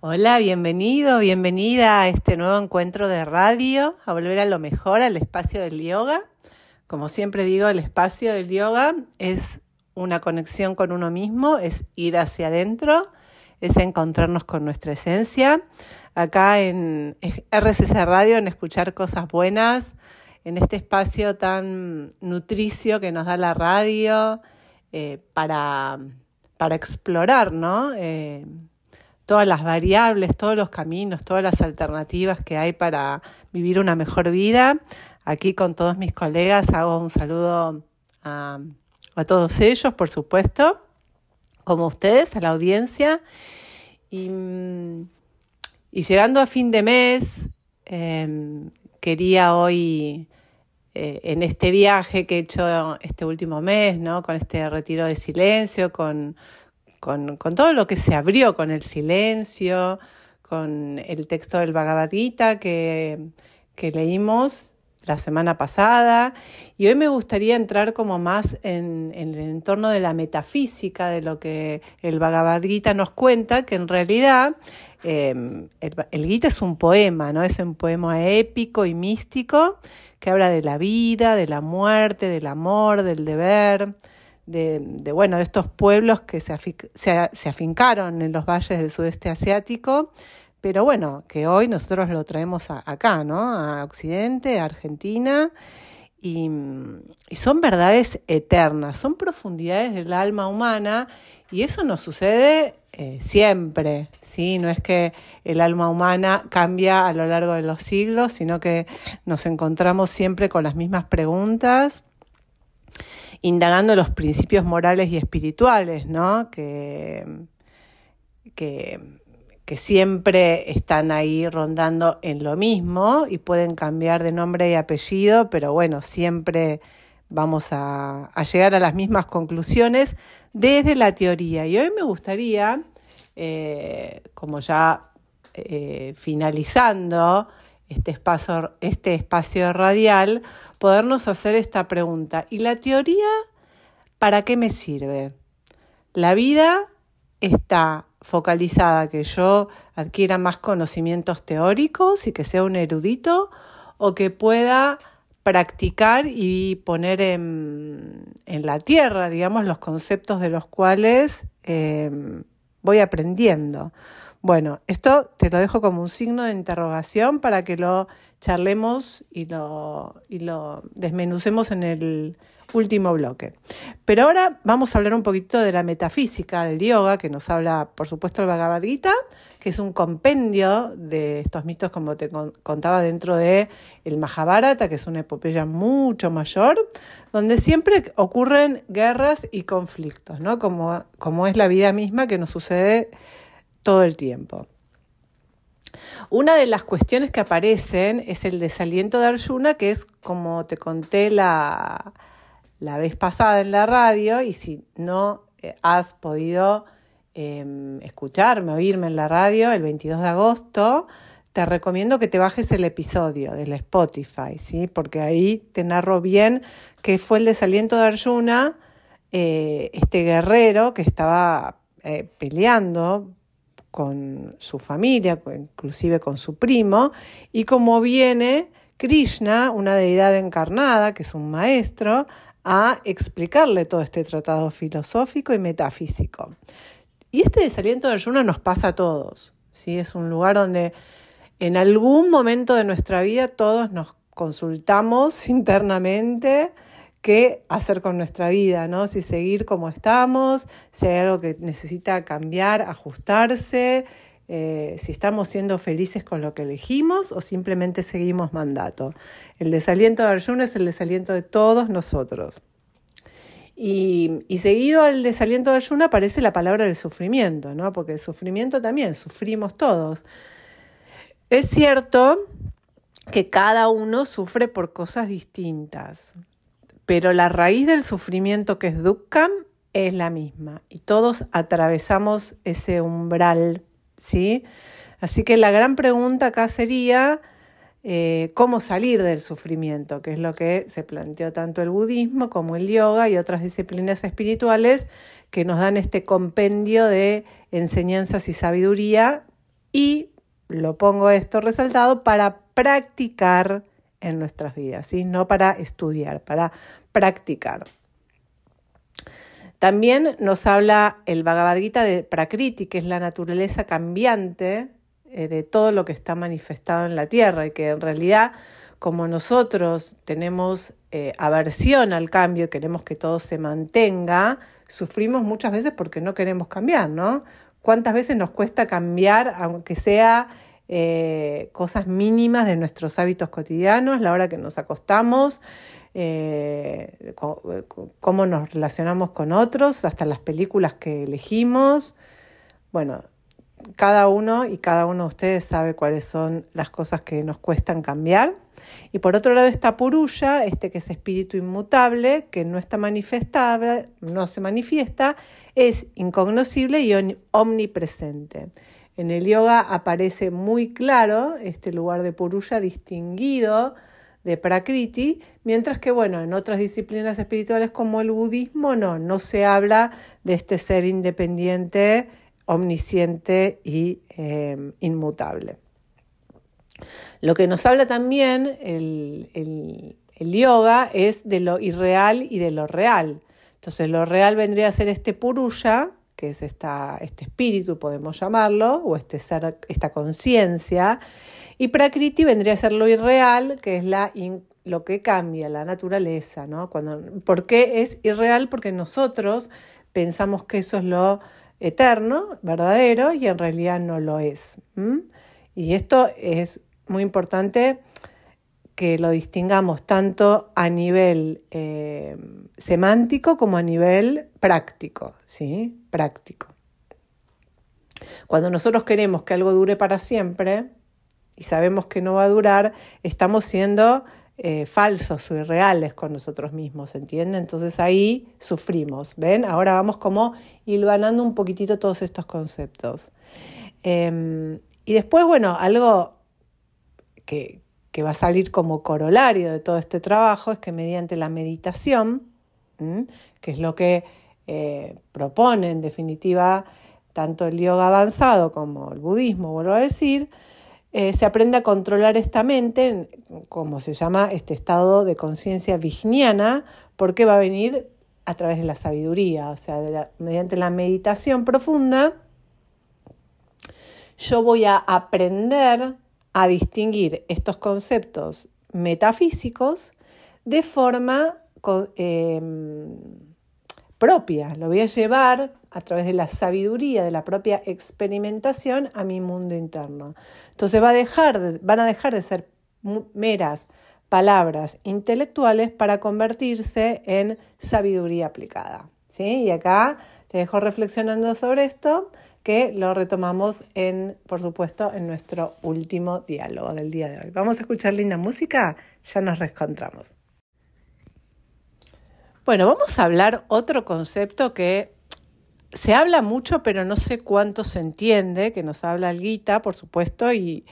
Hola, bienvenido, bienvenida a este nuevo encuentro de radio, a volver a lo mejor, al espacio del yoga. Como siempre digo, el espacio del yoga es una conexión con uno mismo, es ir hacia adentro, es encontrarnos con nuestra esencia. Acá en RCC Radio, en escuchar cosas buenas, en este espacio tan nutricio que nos da la radio eh, para, para explorar, ¿no? Eh, todas las variables, todos los caminos, todas las alternativas que hay para vivir una mejor vida. Aquí con todos mis colegas hago un saludo a, todos ellos, por supuesto, como ustedes, a la audiencia. Y, llegando a fin de mes, em, quería hoy, eh, en este viaje que he hecho este último mes, ¿no? con este retiro de silencio, con, con, todo lo que se abrió con el silencio, con el texto del Bhagavad Gita que, leímos la semana pasada y hoy me gustaría entrar como más en, el entorno de la metafísica de lo que el Bhagavad Gita nos cuenta, que en realidad em, el, el, Gita es un poema, ¿no? Es un poema épico y místico que habla de la vida, de la muerte, del amor, del deber, de, bueno, de estos pueblos que se, se, afincaron en los valles del sudeste asiático, pero bueno, que hoy nosotros lo traemos acá, ¿no? A Occidente, a Argentina, y, son verdades eternas, son profundidades del alma humana, y eso nos sucede eh, siempre, ¿sí? No es que el alma humana cambia a lo largo de los siglos, sino que nos encontramos siempre con las mismas preguntas indagando los principios morales y espirituales, ¿no? Que, que, siempre están ahí rondando en lo mismo y pueden cambiar de nombre y apellido, pero bueno, siempre vamos a, llegar a las mismas conclusiones desde la teoría. Y hoy me gustaría, eh, como ya eh, finalizando este espacio, este espacio radial, podernos hacer esta pregunta. ¿Y la teoría para qué me sirve? La vida está focalizada que yo adquiera más conocimientos teóricos y que sea un erudito o que pueda practicar y poner en, la tierra, digamos, los conceptos de los cuales eh, voy aprendiendo. Bueno, esto te lo dejo como un signo de interrogación para que lo charlemos y lo, y lo desmenucemos en el último bloque. Pero ahora vamos a hablar un poquito de la metafísica del yoga, que nos habla, por supuesto, el Bhagavad Gita, que es un compendio de estos mitos, como te contaba, dentro de el Mahabharata, que es una epopeya mucho mayor, donde siempre ocurren guerras y conflictos, ¿no? Como, como es la vida misma que nos sucede todo el tiempo. Una de las cuestiones que aparecen es el desaliento de Arjuna, que es como te conté la, la vez pasada en la radio, y si no eh, has podido em, escucharme, oírme en la radio el 22 de agosto, te recomiendo que te bajes el episodio del Spotify, ¿sí? porque ahí te narro bien qué fue el desaliento de Arjuna, eh, este guerrero que estaba eh, peleando con su familia, inclusive con su primo, y como viene Krishna, una deidad encarnada, que es un maestro, a explicarle todo este tratado filosófico y metafísico. Y este desaliento de Arjuna nos pasa a todos. ¿sí? Es un lugar donde en algún momento de nuestra vida todos nos consultamos internamente qué hacer con nuestra vida, ¿no? Si seguir como estamos, si hay algo que necesita cambiar, ajustarse, eh, si estamos siendo felices con lo que elegimos o simplemente seguimos mandato. El desaliento de Arjuna es el desaliento de todos nosotros. Y, seguido al desaliento de Arjuna aparece la palabra del sufrimiento, ¿no? Porque el sufrimiento también, sufrimos todos. Es cierto que cada uno sufre por cosas distintas pero la raíz del sufrimiento que es Dukkam es la misma y todos atravesamos ese umbral, ¿sí? Así que la gran pregunta acá sería eh, cómo salir del sufrimiento, que es lo que se planteó tanto el budismo como el yoga y otras disciplinas espirituales que nos dan este compendio de enseñanzas y sabiduría y lo pongo esto resaltado para practicar en nuestras vidas, ¿sí? no para estudiar, para practicar. También nos habla el Bhagavad Gita de Prakriti, que es la naturaleza cambiante eh, de todo lo que está manifestado en la tierra y que en realidad como nosotros tenemos eh, aversión al cambio y queremos que todo se mantenga, sufrimos muchas veces porque no queremos cambiar, ¿no? ¿Cuántas veces nos cuesta cambiar, aunque sea eh, cosas mínimas de nuestros hábitos cotidianos, la hora que nos acostamos, eh, cómo nos relacionamos con otros, hasta las películas que elegimos? Bueno, cada uno y cada uno de ustedes sabe cuáles son las cosas que nos cuestan cambiar. Y por otro lado está Purulla, este que es espíritu inmutable, que no está manifestable, no se manifiesta, es incognoscible y omnipresente. En el yoga aparece muy claro este lugar de Purulla distinguido de Prakriti, mientras que bueno, en otras disciplinas espirituales como el budismo no, no se habla de este ser independiente, omnisciente y eh, inmutable. Lo que nos habla también el, yoga es de lo irreal y de lo real. Entonces, lo real vendría a ser este purulla, que es este espíritu, podemos llamarlo, o este ser, esta conciencia, y prakriti vendría a ser lo irreal, que es la lo que cambia, la naturaleza, ¿no? Cuando, ¿Por qué es irreal? Porque nosotros pensamos que eso es lo eterno, verdadero, y en realidad no lo es. Y esto es muy importante que lo distingamos tanto a nivel eh, semántico como a nivel práctico, ¿sí? Práctico. Cuando nosotros queremos que algo dure para siempre y sabemos que no va a durar, estamos siendo eh, falsos o irreales con nosotros mismos, ¿entienden? Entonces ahí sufrimos, ¿ven? Ahora vamos como hilvanando un poquitito todos estos conceptos. Em, y después, bueno, algo que, va a salir como corolario de todo este trabajo es que mediante la meditación, que es lo que eh, propone en definitiva tanto el yoga avanzado como el budismo, vuelvo a decir, eh, se aprende a controlar esta mente, como se llama este estado de conciencia vigniana, porque va a venir a través de la sabiduría, o sea, mediante la meditación profunda, yo voy a aprender a distinguir estos conceptos metafísicos de forma em, propia. Lo voy a llevar a través de la sabiduría, de la propia experimentación a mi mundo interno. Entonces va a dejar, van a dejar de ser meras palabras intelectuales para convertirse en sabiduría aplicada. ¿sí? Y acá te dejo reflexionando sobre esto que lo retomamos en, por supuesto, en nuestro último diálogo del día de hoy. Vamos a escuchar linda música, ya nos reencontramos. Bueno, vamos a hablar otro concepto que se habla mucho, pero no sé cuánto se entiende, que nos habla el Gita, por supuesto, y,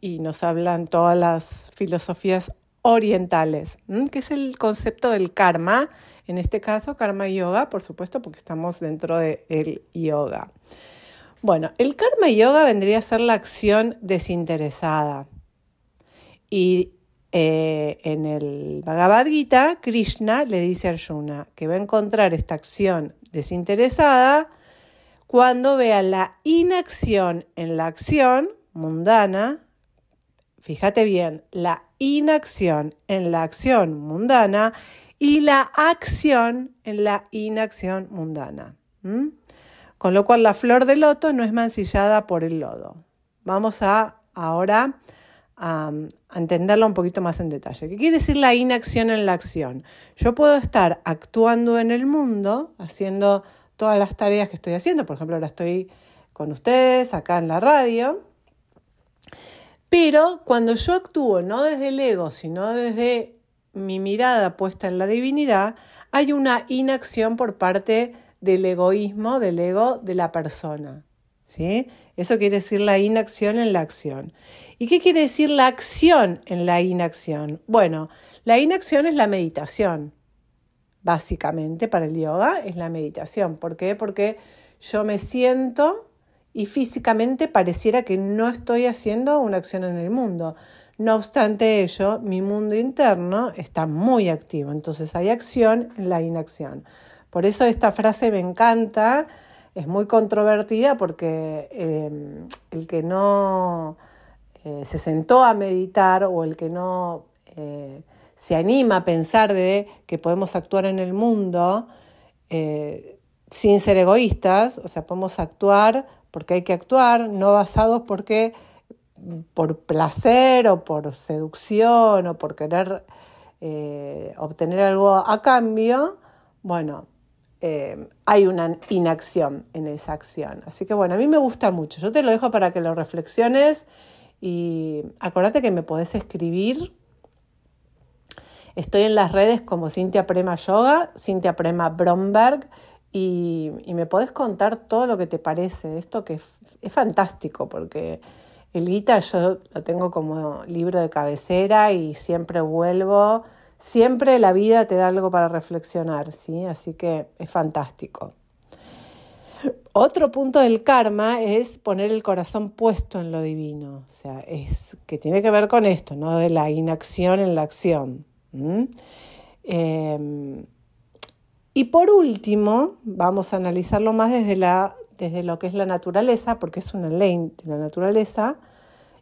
y nos hablan todas las filosofías orientales, que es el concepto del karma, en este caso karma yoga, por supuesto, porque estamos dentro del yoga. Bueno, el karma yoga vendría a ser la acción desinteresada. Y eh, en el Bhagavad Gita, Krishna le dice a Arjuna que va a encontrar esta acción desinteresada cuando vea la inacción en la acción mundana. Fíjate bien, la inacción en la acción mundana y la acción en la inacción mundana. Con lo cual la flor de loto no es mancillada por el lodo. Vamos a ahora a, entenderlo un poquito más en detalle. ¿Qué quiere decir la inacción en la acción? Yo puedo estar actuando en el mundo, haciendo todas las tareas que estoy haciendo. Por ejemplo, ahora estoy con ustedes acá en la radio. Pero cuando yo actúo no desde el ego, sino desde mi mirada puesta en la divinidad, hay una inacción por parte del egoísmo, del ego de la persona. ¿sí? Eso quiere decir la inacción en la acción. ¿Y qué quiere decir la acción en la inacción? Bueno, la inacción es la meditación. Básicamente para el yoga es la meditación. ¿Por qué? Porque yo me siento y físicamente pareciera que no estoy haciendo una acción en el mundo. No obstante ello, mi mundo interno está muy activo, entonces hay acción en la inacción. Por eso esta frase me encanta, es muy controvertida porque em, el que no eh, se sentó a meditar o el que no eh, se anima a pensar de que podemos actuar en el mundo eh, sin ser egoístas, o sea, podemos actuar porque hay que actuar, no basados porque por placer o por seducción o por querer obtener algo a cambio, bueno, eh, hay una inacción en esa acción. Así que bueno, a mí me gusta mucho. Yo te lo dejo para que lo reflexiones y acordate que me podés escribir. Estoy en las redes como Cintia Prema Yoga, Cintia Prema Bromberg y, me podés contar todo lo que te parece. Esto que es, fantástico porque el Gita yo lo tengo como libro de cabecera y siempre vuelvo. Siempre la vida te da algo para reflexionar, ¿sí? Así que es fantástico. Otro punto del karma es poner el corazón puesto en lo divino, o sea, es que tiene que ver con esto, no de la inacción en la acción. Y por último, vamos a analizarlo más desde, la, desde lo que es la naturaleza, porque es una ley de la naturaleza,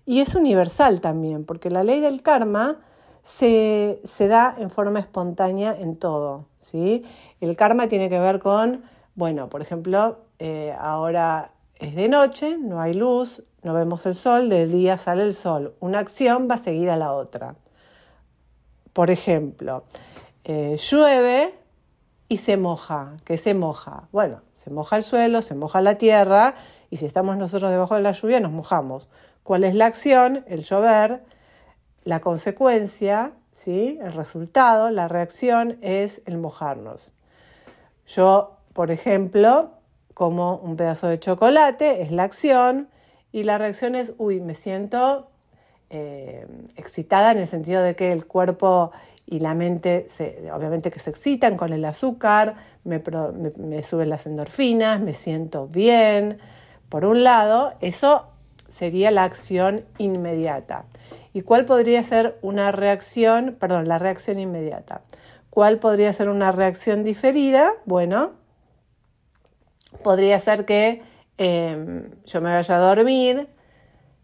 y es universal también, porque la ley del karma se, da en forma espontánea en todo. ¿sí? El karma tiene que ver con, bueno, por ejemplo, eh, ahora es de noche, no hay luz, no vemos el sol, del día sale el sol. Una acción va a seguir a la otra. Por ejemplo, eh, llueve, y se moja. ¿Qué se moja? Bueno, se moja el suelo, se moja la tierra y si estamos nosotros debajo de la lluvia nos mojamos. ¿Cuál es la acción? El llover. La consecuencia, ¿sí? el resultado, la reacción es el mojarnos. Yo, por ejemplo, como un pedazo de chocolate, es la acción y la reacción es, uy, me siento eh, excitada en el sentido de que el cuerpo y la mente, obviamente que se excitan con el azúcar, me, me, suben las endorfinas, me siento bien. Por un lado, eso sería la acción inmediata. ¿Y cuál podría ser una reacción, perdón, la reacción inmediata? ¿Cuál podría ser una reacción diferida? Bueno, podría ser que em, yo me vaya a dormir,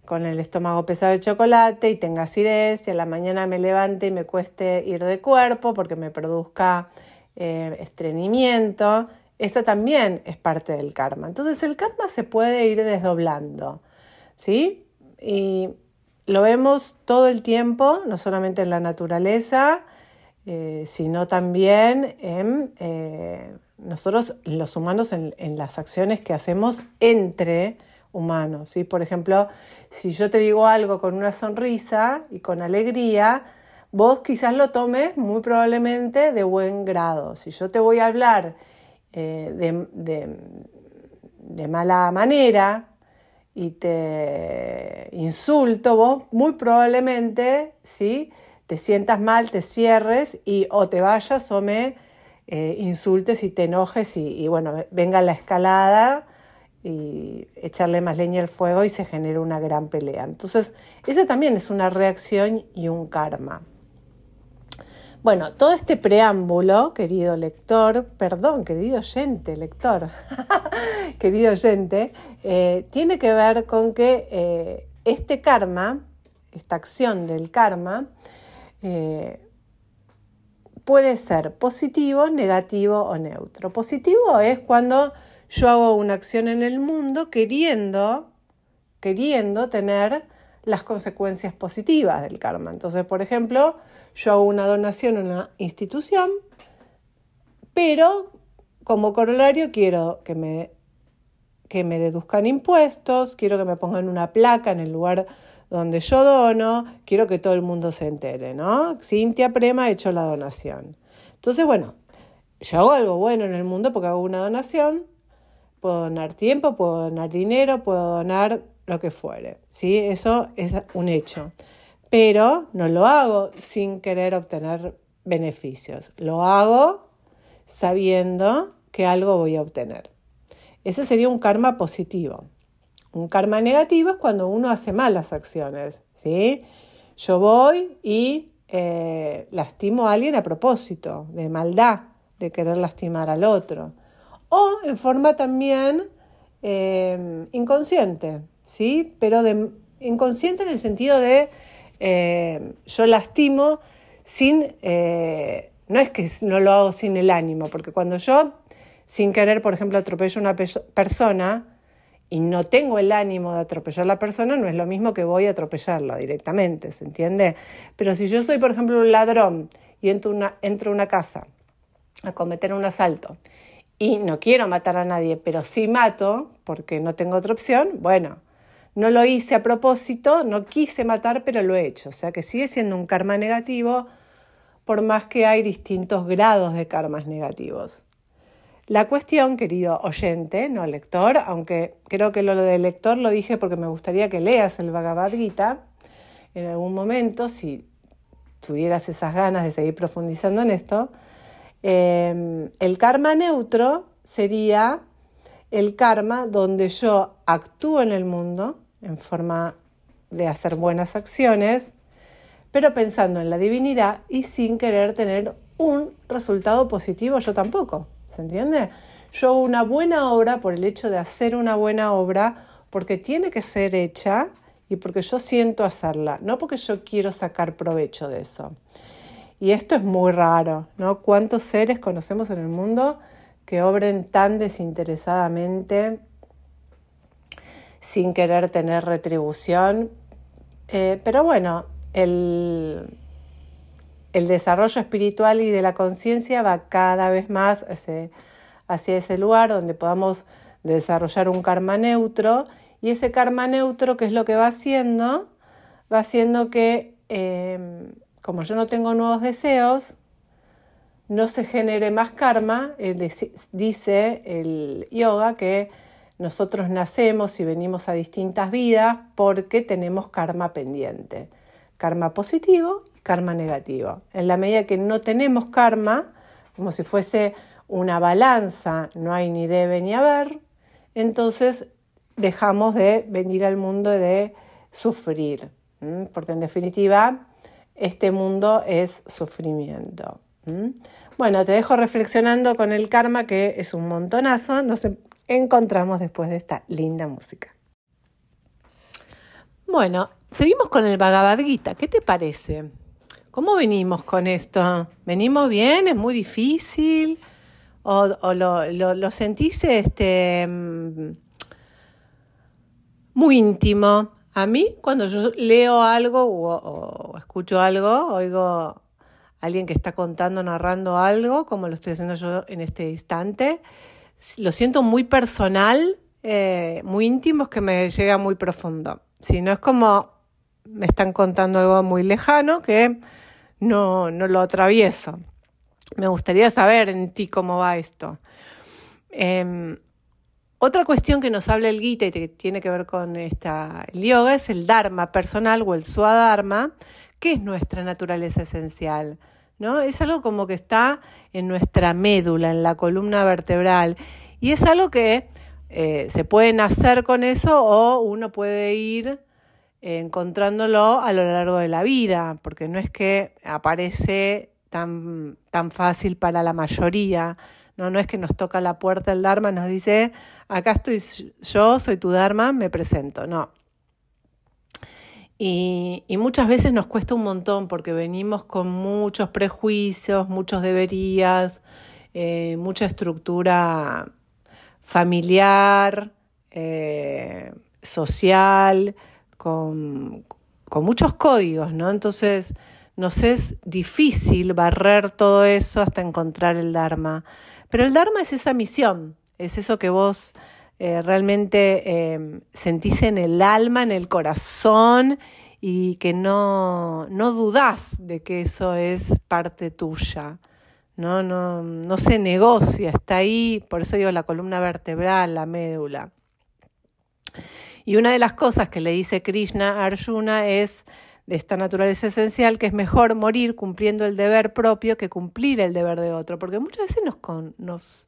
con el estómago pesado de chocolate y tenga acidez y a la mañana me levante y me cueste ir de cuerpo porque me produzca eh, estreñimiento, eso también es parte del karma. Entonces el karma se puede ir desdoblando, ¿sí? Y lo vemos todo el tiempo, no solamente en la naturaleza, eh, sino también en eh, nosotros los humanos en, en las acciones que hacemos entre humanos. ¿sí? Por ejemplo, si yo te digo algo con una sonrisa y con alegría, vos quizás lo tomes muy probablemente de buen grado. Si yo te voy a hablar eh, de, de, mala manera y te insulto, vos muy probablemente ¿sí? te sientas mal, te cierres y o te vayas o me eh, insultes y te enojes y, y bueno, venga la escalada y echarle más leña al fuego y se genera una gran pelea. Entonces, esa también es una reacción y un karma. Bueno, todo este preámbulo, querido lector, perdón, querido oyente, lector, querido oyente, eh, tiene que ver con que eh, este karma, esta acción del karma, eh, puede ser positivo, negativo o neutro. Positivo es cuando yo hago una acción en el mundo queriendo, queriendo tener las consecuencias positivas del karma. Entonces, por ejemplo, yo hago una donación a una institución, pero como corolario quiero que me, que me deduzcan impuestos, quiero que me pongan una placa en el lugar donde yo dono, quiero que todo el mundo se entere, ¿no? Cintia Prema ha hecho la donación. Entonces, bueno, yo hago algo bueno en el mundo porque hago una donación, puedo donar tiempo, puedo donar dinero, puedo donar lo que fuere. ¿sí? Eso es un hecho. Pero no lo hago sin querer obtener beneficios. Lo hago sabiendo que algo voy a obtener. Ese sería un karma positivo. Un karma negativo es cuando uno hace malas acciones, ¿sí? Yo voy y eh, lastimo a alguien a propósito, de maldad, de querer lastimar al otro. O en forma también eh, inconsciente, ¿sí? Pero inconsciente en el sentido de eh, yo lastimo sin, no es que no lo hago sin el ánimo, porque cuando yo sin querer, por ejemplo, atropello a una persona y no tengo el ánimo de atropellar a la persona, no es lo mismo que voy a atropellarla directamente, ¿se entiende? Pero si yo soy, por ejemplo, un ladrón y entro, una, entro a una casa a cometer un asalto y no quiero matar a nadie, pero sí mato porque no tengo otra opción, bueno, no lo hice a propósito, no quise matar, pero lo he hecho. O sea que sigue siendo un karma negativo, por más que hay distintos grados de karmas negativos. La cuestión, querido oyente, no lector, aunque creo que lo de lector lo dije porque me gustaría que leas el Bhagavad Gita en algún momento, si tuvieras esas ganas de seguir profundizando en esto, em, el karma neutro sería el karma donde yo actúo en el mundo en forma de hacer buenas acciones, pero pensando en la divinidad y sin querer tener un resultado positivo yo tampoco. ¿Se entiende? Yo hago una buena obra por el hecho de hacer una buena obra, porque tiene que ser hecha y porque yo siento hacerla, no porque yo quiero sacar provecho de eso. Y esto es muy raro, ¿no? ¿Cuántos seres conocemos en el mundo que obren tan desinteresadamente sin querer tener retribución? Eh, pero bueno, el, el desarrollo espiritual y de la conciencia va cada vez más hacia, ese lugar donde podamos desarrollar un karma neutro y ese karma neutro, ¿qué es lo que va haciendo? Va haciendo que, em, como yo no tengo nuevos deseos, no se genere más karma. Eh, dice el yoga que nosotros nacemos y venimos a distintas vidas porque tenemos karma pendiente. Karma positivo karma negativo. En la medida que no tenemos karma, como si fuese una balanza, no hay ni debe ni haber, entonces dejamos de venir al mundo de sufrir, porque en definitiva este mundo es sufrimiento. Bueno, te dejo reflexionando con el karma, que es un montonazo. Nos encontramos después de esta linda música. Bueno, seguimos con el Bhagavad. ¿Qué te parece? ¿Cómo venimos con esto? ¿Venimos bien? ¿Es muy difícil? ¿O, lo, sentís este, mm, muy íntimo? A mí, cuando yo leo algo o, escucho algo, oigo a alguien que está contando, narrando algo, como lo estoy haciendo yo en este instante, lo siento muy personal, eh, muy íntimo, es que me llega muy profundo. Si no es como me están contando algo muy lejano, que no, no lo atravieso. Me gustaría saber en ti cómo va esto. Em, otra cuestión que nos habla el Gita y que tiene que ver con esta, el yoga es el Dharma personal o el Swadharma, que es nuestra naturaleza esencial. ¿No? Es algo como que está en nuestra médula, en la columna vertebral. Y es algo que eh, se puede nacer con eso o uno puede ir encontrándolo a lo largo de la vida, porque no es que aparece tan, tan fácil para la mayoría, no, no es que nos toca la puerta el Dharma, nos dice, acá estoy yo, soy tu Dharma, me presento, no. Y, muchas veces nos cuesta un montón porque venimos con muchos prejuicios, muchos deberías, eh, mucha estructura familiar, eh, social, con, muchos códigos, ¿no? Entonces nos es difícil barrer todo eso hasta encontrar el Dharma. Pero el Dharma es esa misión, es eso que vos eh, realmente em, sentís en el alma, en el corazón y que no, no dudás de que eso es parte tuya. No, no, no se negocia, está ahí, por eso digo la columna vertebral, la médula. Y una de las cosas que le dice Krishna a Arjuna es de esta naturaleza esencial que es mejor morir cumpliendo el deber propio que cumplir el deber de otro, porque muchas veces nos, nos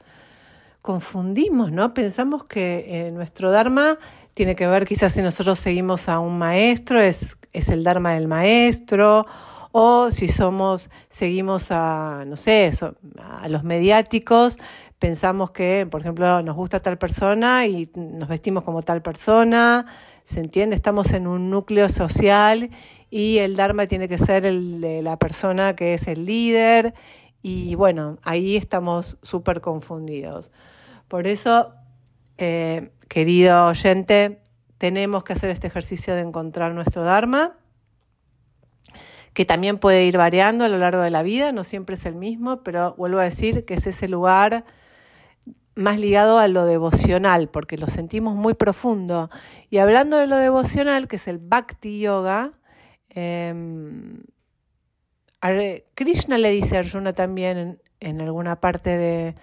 confundimos, ¿no? Pensamos que eh, nuestro Dharma tiene que ver quizás si nosotros seguimos a un maestro, es, es el Dharma del maestro, o si somos, seguimos a, no sé, a los mediáticos, pensamos que, por ejemplo, nos gusta tal persona y nos vestimos como tal persona, ¿se entiende? Estamos en un núcleo social y el Dharma tiene que ser el de la persona que es el líder y bueno, ahí estamos súper confundidos. Por eso, eh, querido oyente, tenemos que hacer este ejercicio de encontrar nuestro Dharma, que también puede ir variando a lo largo de la vida, no siempre es el mismo, pero vuelvo a decir que es ese lugar más ligado a lo devocional, porque lo sentimos muy profundo. Y hablando de lo devocional, que es el Bhakti Yoga, eh, Krishna le dice a Arjuna también en, alguna parte de,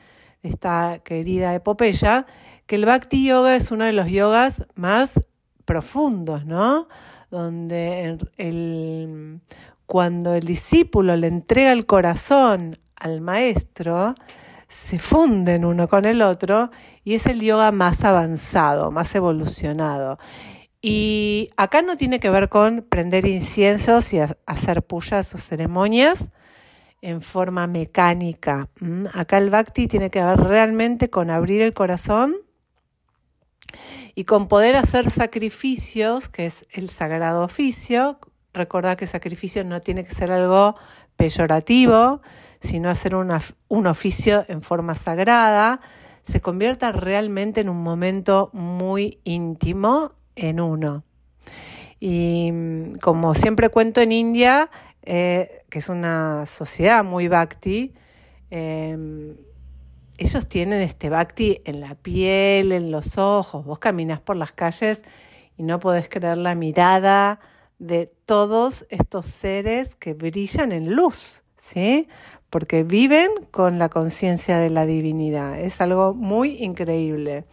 esta querida epopeya que el Bhakti Yoga es uno de los yogas más profundos, ¿no? Donde el, cuando el discípulo le entrega el corazón al maestro, se funden uno con el otro y es el yoga más avanzado, más evolucionado. Y acá no tiene que ver con prender inciensos y hacer puyas o ceremonias en forma mecánica. Acá el bhakti tiene que ver realmente con abrir el corazón y con poder hacer sacrificios, que es el sagrado oficio. Recordad que sacrificio no tiene que ser algo peyorativo, sino hacer un oficio en forma sagrada, se convierta realmente en un momento muy íntimo en uno. Y mm, como siempre cuento en India, eh, que es una sociedad muy bhakti, em, ellos tienen este bhakti en la piel, en los ojos. Vos caminas por las calles y no podés creer la mirada de todos estos seres que brillan en luz, ¿sí? Porque viven con la conciencia de la divinidad. Es algo muy increíble.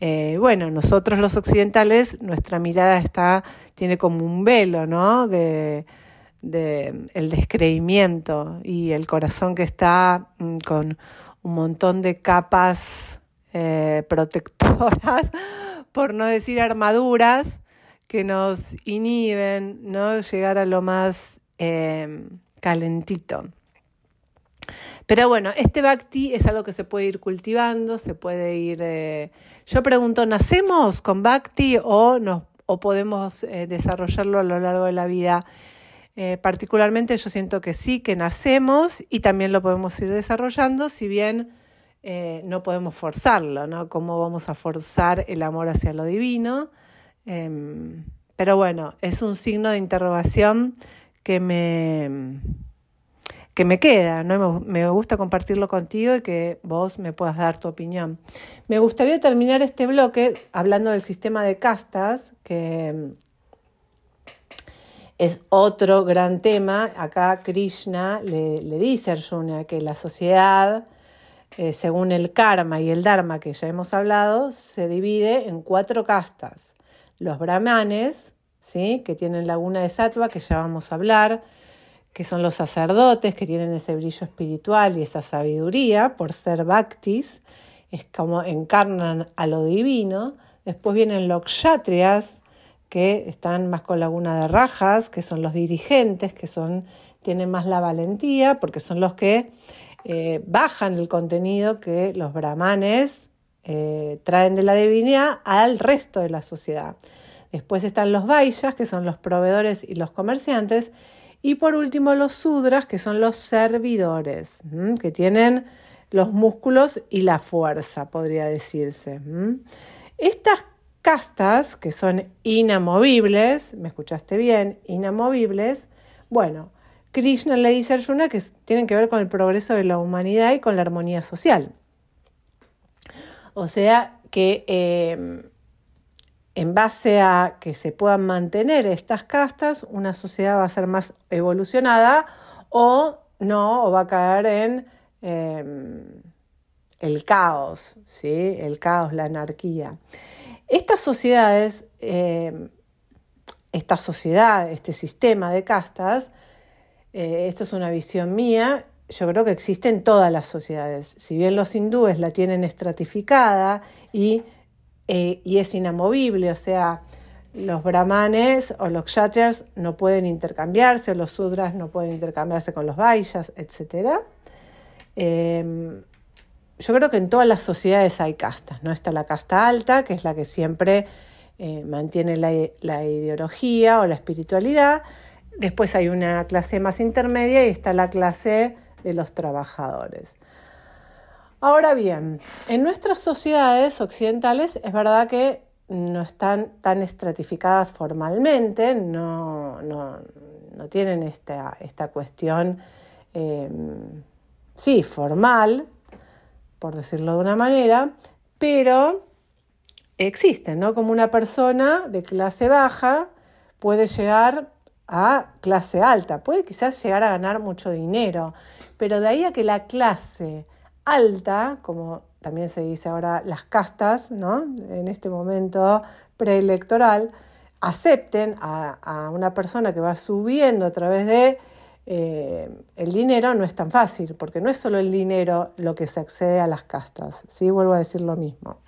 Eh, bueno, nosotros los occidentales, nuestra mirada está, tiene como un velo, ¿no? De, el descreimiento y el corazón que está mm, con un montón de capas eh, protectoras, por no decir armaduras, que nos inhiben, ¿no? Llegar a lo más eh, calentito. Pero bueno, este bhakti es algo que se puede ir cultivando, se puede ir... Eh, yo pregunto, ¿nacemos con bhakti o, no, o podemos eh, desarrollarlo a lo largo de la vida? Eh, particularmente yo siento que sí, que nacemos y también lo podemos ir desarrollando, si bien no podemos forzarlo, ¿no? ¿Cómo vamos a forzar el amor hacia lo divino? Em, pero bueno, es un signo de interrogación que me que me queda, ¿no? Me gusta compartirlo contigo y que vos me puedas dar tu opinión. Me gustaría terminar este bloque hablando del sistema de castas, que es otro gran tema. Acá Krishna le, dice a Arjuna que la sociedad, eh, según el karma y el dharma que ya hemos hablado, se divide en cuatro castas. Los brahmanes, ¿sí? que tienen laguna de sattva, que ya vamos a hablar, que son los sacerdotes que tienen ese brillo espiritual y esa sabiduría por ser bhaktis, es como encarnan a lo divino. Después vienen los kshatriyas, que están más con laguna de rajas, que son los dirigentes, que son, tienen más la valentía, porque son los que eh, bajan el contenido que los brahmanes eh, traen de la divinidad al resto de la sociedad. Después están los vaishas, que son los proveedores y los comerciantes, y por último los sudras, que son los servidores, que tienen los músculos y la fuerza, podría decirse. Estas castas, que son inamovibles, ¿me escuchaste bien? Inamovibles, bueno, Krishna le dice a Arjuna que tienen que ver con el progreso de la humanidad y con la armonía social. O sea que eh, en base a que se puedan mantener estas castas, una sociedad va a ser más evolucionada o no, o va a caer en em, el caos, ¿sí? el caos, la anarquía. Estas sociedades, em, esta sociedad, este sistema de castas, eh, esto es una visión mía, yo creo que existe en todas las sociedades. Si bien los hindúes la tienen estratificada y, eh, y es inamovible, o sea, los brahmanes o los kshatriyas no pueden intercambiarse, o los sudras no pueden intercambiarse con los vaishyas, etc. yo creo que en todas las sociedades hay castas, ¿no? Está la casta alta, que es la que siempre eh, mantiene la, ideología o la espiritualidad. Después hay una clase más intermedia y está la clase de los trabajadores. Ahora bien, en nuestras sociedades occidentales es verdad que no están tan estratificadas formalmente, no, no, no tienen esta, esta cuestión, em, sí, formal, por decirlo de una manera, pero existen, ¿no? Como una persona de clase baja puede llegar a clase alta, puede quizás llegar a ganar mucho dinero, pero de ahí a que la clase alta, como también se dice ahora las castas, ¿no? En este momento preelectoral, acepten a, una persona que va subiendo a través de eh, el dinero no es tan fácil, porque no es solo el dinero lo que se accede a las castas, ¿sí? Vuelvo a decir lo mismo.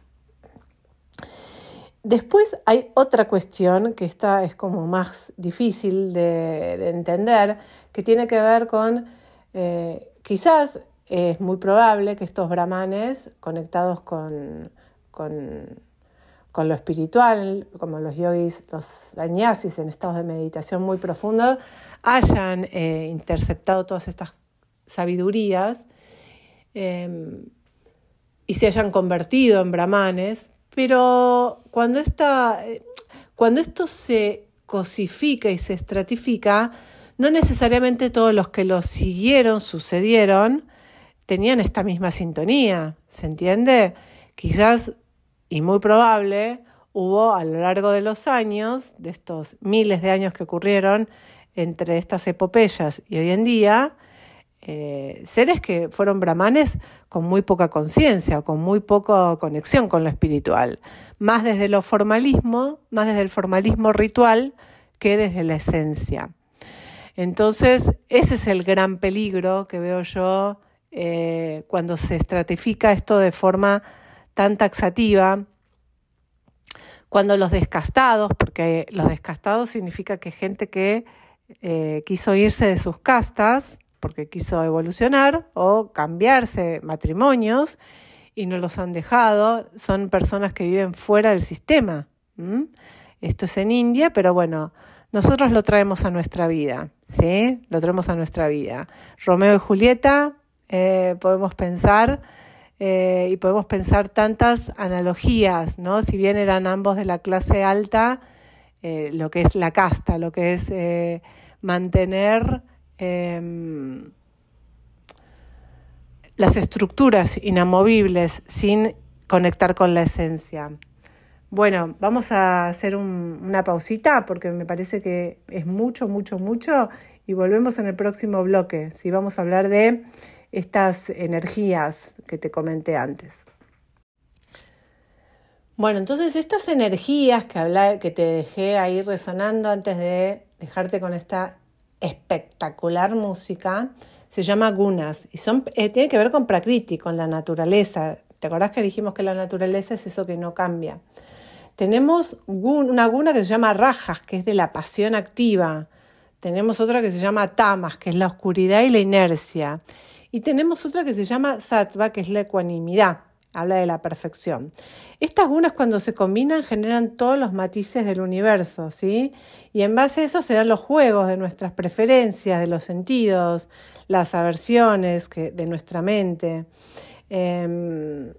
Después hay otra cuestión que esta es como más difícil de, entender, que tiene que ver con eh, quizás es muy probable que estos brahmanes conectados con, con, lo espiritual, como los yogis, los dañasis en estados de meditación muy profundos, hayan eh, interceptado todas estas sabidurías em, y se hayan convertido en brahmanes, pero cuando, esta, cuando esto se cosifica y se estratifica, no necesariamente todos los que lo siguieron, sucedieron, tenían esta misma sintonía, ¿se entiende? Quizás, y muy probable, hubo a lo largo de los años, de estos miles de años que ocurrieron entre estas epopeyas y hoy en día, eh, seres que fueron brahmanes con muy poca conciencia, con muy poca conexión con lo espiritual, más desde lo formalismo, más desde el formalismo ritual que desde la esencia. Entonces, ese es el gran peligro que veo yo eh, cuando se estratifica esto de forma tan taxativa, cuando los descastados, porque los descastados significa que gente que eh, quiso irse de sus castas, porque quiso evolucionar o cambiarse matrimonios y no los han dejado, son personas que viven fuera del sistema. Esto es en India, pero bueno, nosotros lo traemos a nuestra vida, ¿sí? Lo traemos a nuestra vida. Romeo y Julieta eh, podemos pensar eh, y podemos pensar tantas analogías, ¿no? Si bien eran ambos de la clase alta, eh, lo que es la casta, lo que es mantener em, las estructuras inamovibles sin conectar con la esencia. Bueno, vamos a hacer una pausita porque me parece que es mucho, mucho, mucho y volvemos en el próximo bloque. Si vamos a hablar de estas energías que te comenté antes. Bueno, entonces estas energías que, que te dejé ahí resonando antes de dejarte con esta espectacular música, se llama gunas y son, eh, tiene que ver con prakriti, con la naturaleza. ¿Te acordás que dijimos que la naturaleza es eso que no cambia? Tenemos una guna que se llama rajas, que es de la pasión activa. Tenemos otra que se llama tamas, que es la oscuridad y la inercia. Y tenemos otra que se llama sattva, que es la ecuanimidad, habla de la perfección. Estas gunas cuando se combinan generan todos los matices del universo, ¿sí? Y en base a eso se dan los juegos de nuestras preferencias, de los sentidos, las aversiones de nuestra mente. Em,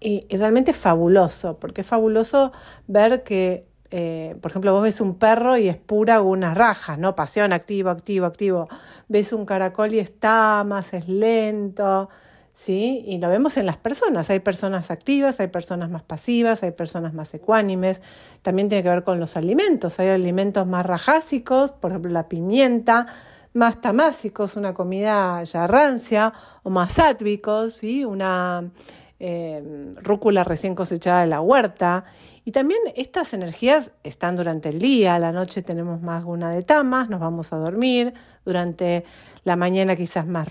y, realmente es fabuloso, porque es fabuloso ver que eh, por ejemplo, vos ves un perro y es pura unas rajas, ¿no? Pasión, activo, activo, activo. Ves un caracol y está más, es lento, ¿sí? Y lo vemos en las personas. Hay personas activas, hay personas más pasivas, hay personas más ecuánimes. También tiene que ver con los alimentos. Hay alimentos más rajásicos, por ejemplo, la pimienta, más tamásicos, una comida ya rancia, o más sátwicos, ¿sí? Una eh, rúcula recién cosechada de la huerta Y también estas energías están durante el día, a la noche tenemos más guna de tamas, nos vamos a dormir, durante la mañana quizás más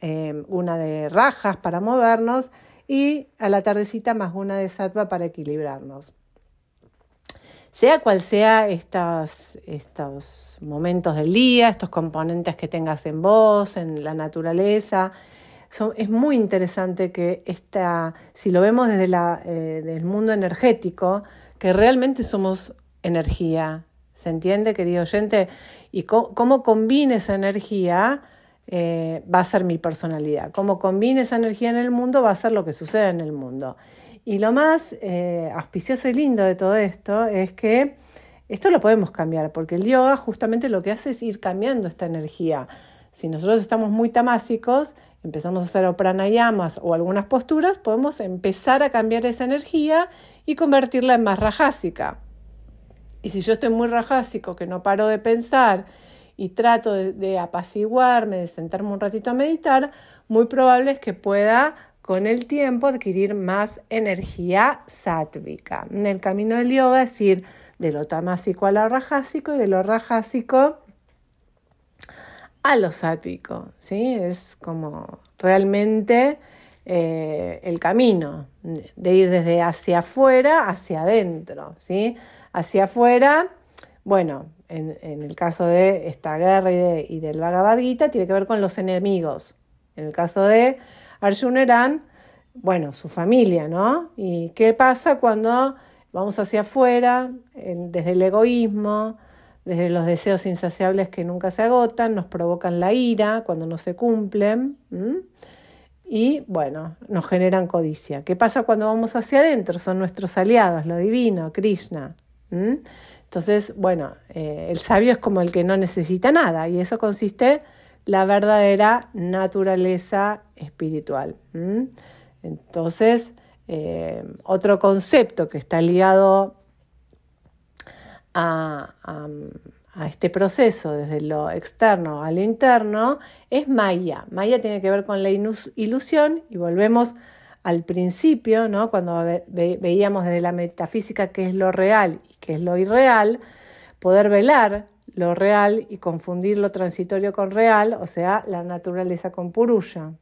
eh, guna de rajas para movernos y a la tardecita más guna de sattva para equilibrarnos. Sea cual sea estos momentos del día, estos componentes que tengas en vos, en la naturaleza, es muy interesante que esta, si lo vemos desde la, eh, el mundo energético, que realmente somos energía. ¿Se entiende, querido oyente? Y cómo, combine esa energía eh, va a ser mi personalidad. Cómo combine esa energía en el mundo va a ser lo que sucede en el mundo. Y lo más eh, auspicioso y lindo de todo esto es que esto lo podemos cambiar, porque el yoga justamente lo que hace es ir cambiando esta energía. Si nosotros estamos muy tamásicos, empezamos a hacer pranayamas o algunas posturas, podemos empezar a cambiar esa energía y convertirla en más rajásica. Y si yo estoy muy rajásico, que no paro de pensar y trato de, apaciguarme, de sentarme un ratito a meditar, muy probable es que pueda con el tiempo adquirir más energía sátvica. En el camino del yoga es ir de lo tamásico a lo rajásico y de lo rajásico a lo sápico, ¿sí? Es como realmente eh, el camino de ir desde hacia afuera hacia adentro, ¿sí? Hacia afuera, bueno, en, el caso de esta guerra y, del Bhagavad Gita, tiene que ver con los enemigos. En el caso de Arjuneran, bueno, su familia, ¿no? ¿Y qué pasa cuando vamos hacia afuera, desde el egoísmo, desde los deseos insaciables que nunca se agotan, nos provocan la ira cuando no se cumplen y bueno, nos generan codicia. ¿Qué pasa cuando vamos hacia adentro? Son nuestros aliados, lo divino, Krishna. Entonces, bueno, eh, el sabio es como el que no necesita nada y eso consiste la verdadera naturaleza espiritual. Entonces, eh, otro concepto que está ligado a, este proceso desde lo externo a lo interno es Maya. Maya tiene que ver con la ilusión y volvemos al principio, ¿no? cuando veíamos desde la metafísica qué es lo real y qué es lo irreal, poder velar lo real y confundir lo transitorio con real, o sea, la naturaleza con purusha.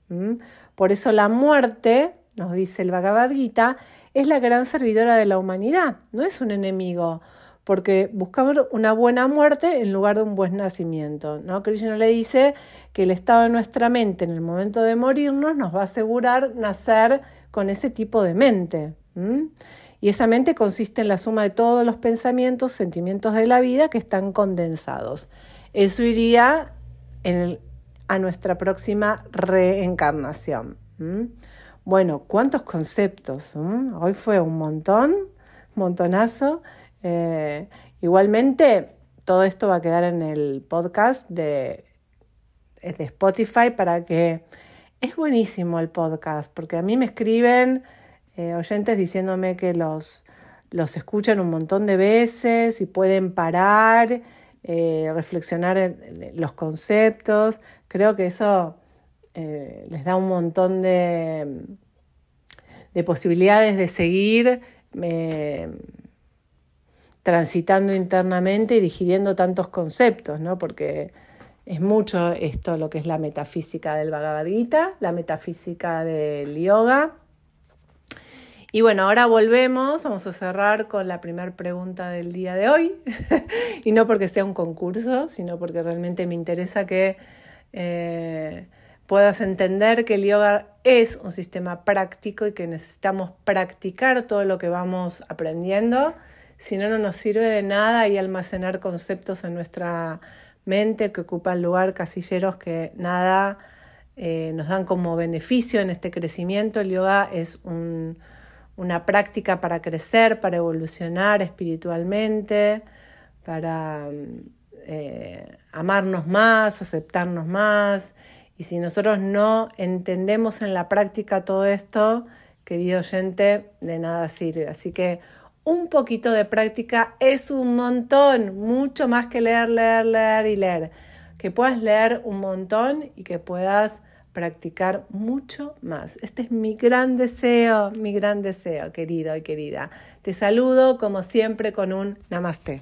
Por eso la muerte, nos dice el Bhagavad Gita, es la gran servidora de la humanidad, no es un enemigo porque buscamos una buena muerte en lugar de un buen nacimiento. ¿no? Krishna le dice que el estado de nuestra mente en el momento de morirnos nos va a asegurar nacer con ese tipo de mente. Y esa mente consiste en la suma de todos los pensamientos, sentimientos de la vida que están condensados. Eso iría a nuestra próxima reencarnación. Bueno, ¿cuántos conceptos? Hoy fue un montón, montonazo. Eh, igualmente, todo esto va a quedar en el podcast de, de Spotify para que... Es buenísimo el podcast, porque a mí me escriben eh, oyentes diciéndome que los, los escuchan un montón de veces y pueden parar, eh, reflexionar en, los conceptos. Creo que eso les da un montón de, de posibilidades de seguir transitando internamente y digiriendo tantos conceptos, ¿no? Porque es mucho esto lo que es la metafísica del Bhagavad Gita, la metafísica del yoga. Y bueno, ahora volvemos, vamos a cerrar con la primera pregunta del día de hoy, y no porque sea un concurso, sino porque realmente me interesa que eh, puedas entender que el yoga es un sistema práctico y que necesitamos practicar todo lo que vamos aprendiendo si no, no nos sirve de nada y almacenar conceptos en nuestra mente que ocupan lugar, casilleros que nada eh, nos dan como beneficio en este crecimiento. El yoga es una práctica para crecer, para evolucionar espiritualmente, para eh, amarnos más, aceptarnos más. Y si nosotros no entendemos en la práctica todo esto, querido oyente, de nada sirve. Así que un poquito de práctica es un montón, mucho más que leer, leer, leer y leer. Que puedas leer un montón y que puedas practicar mucho más. Este es mi gran deseo, mi gran deseo, querido y querida. Te saludo como siempre con un namaste.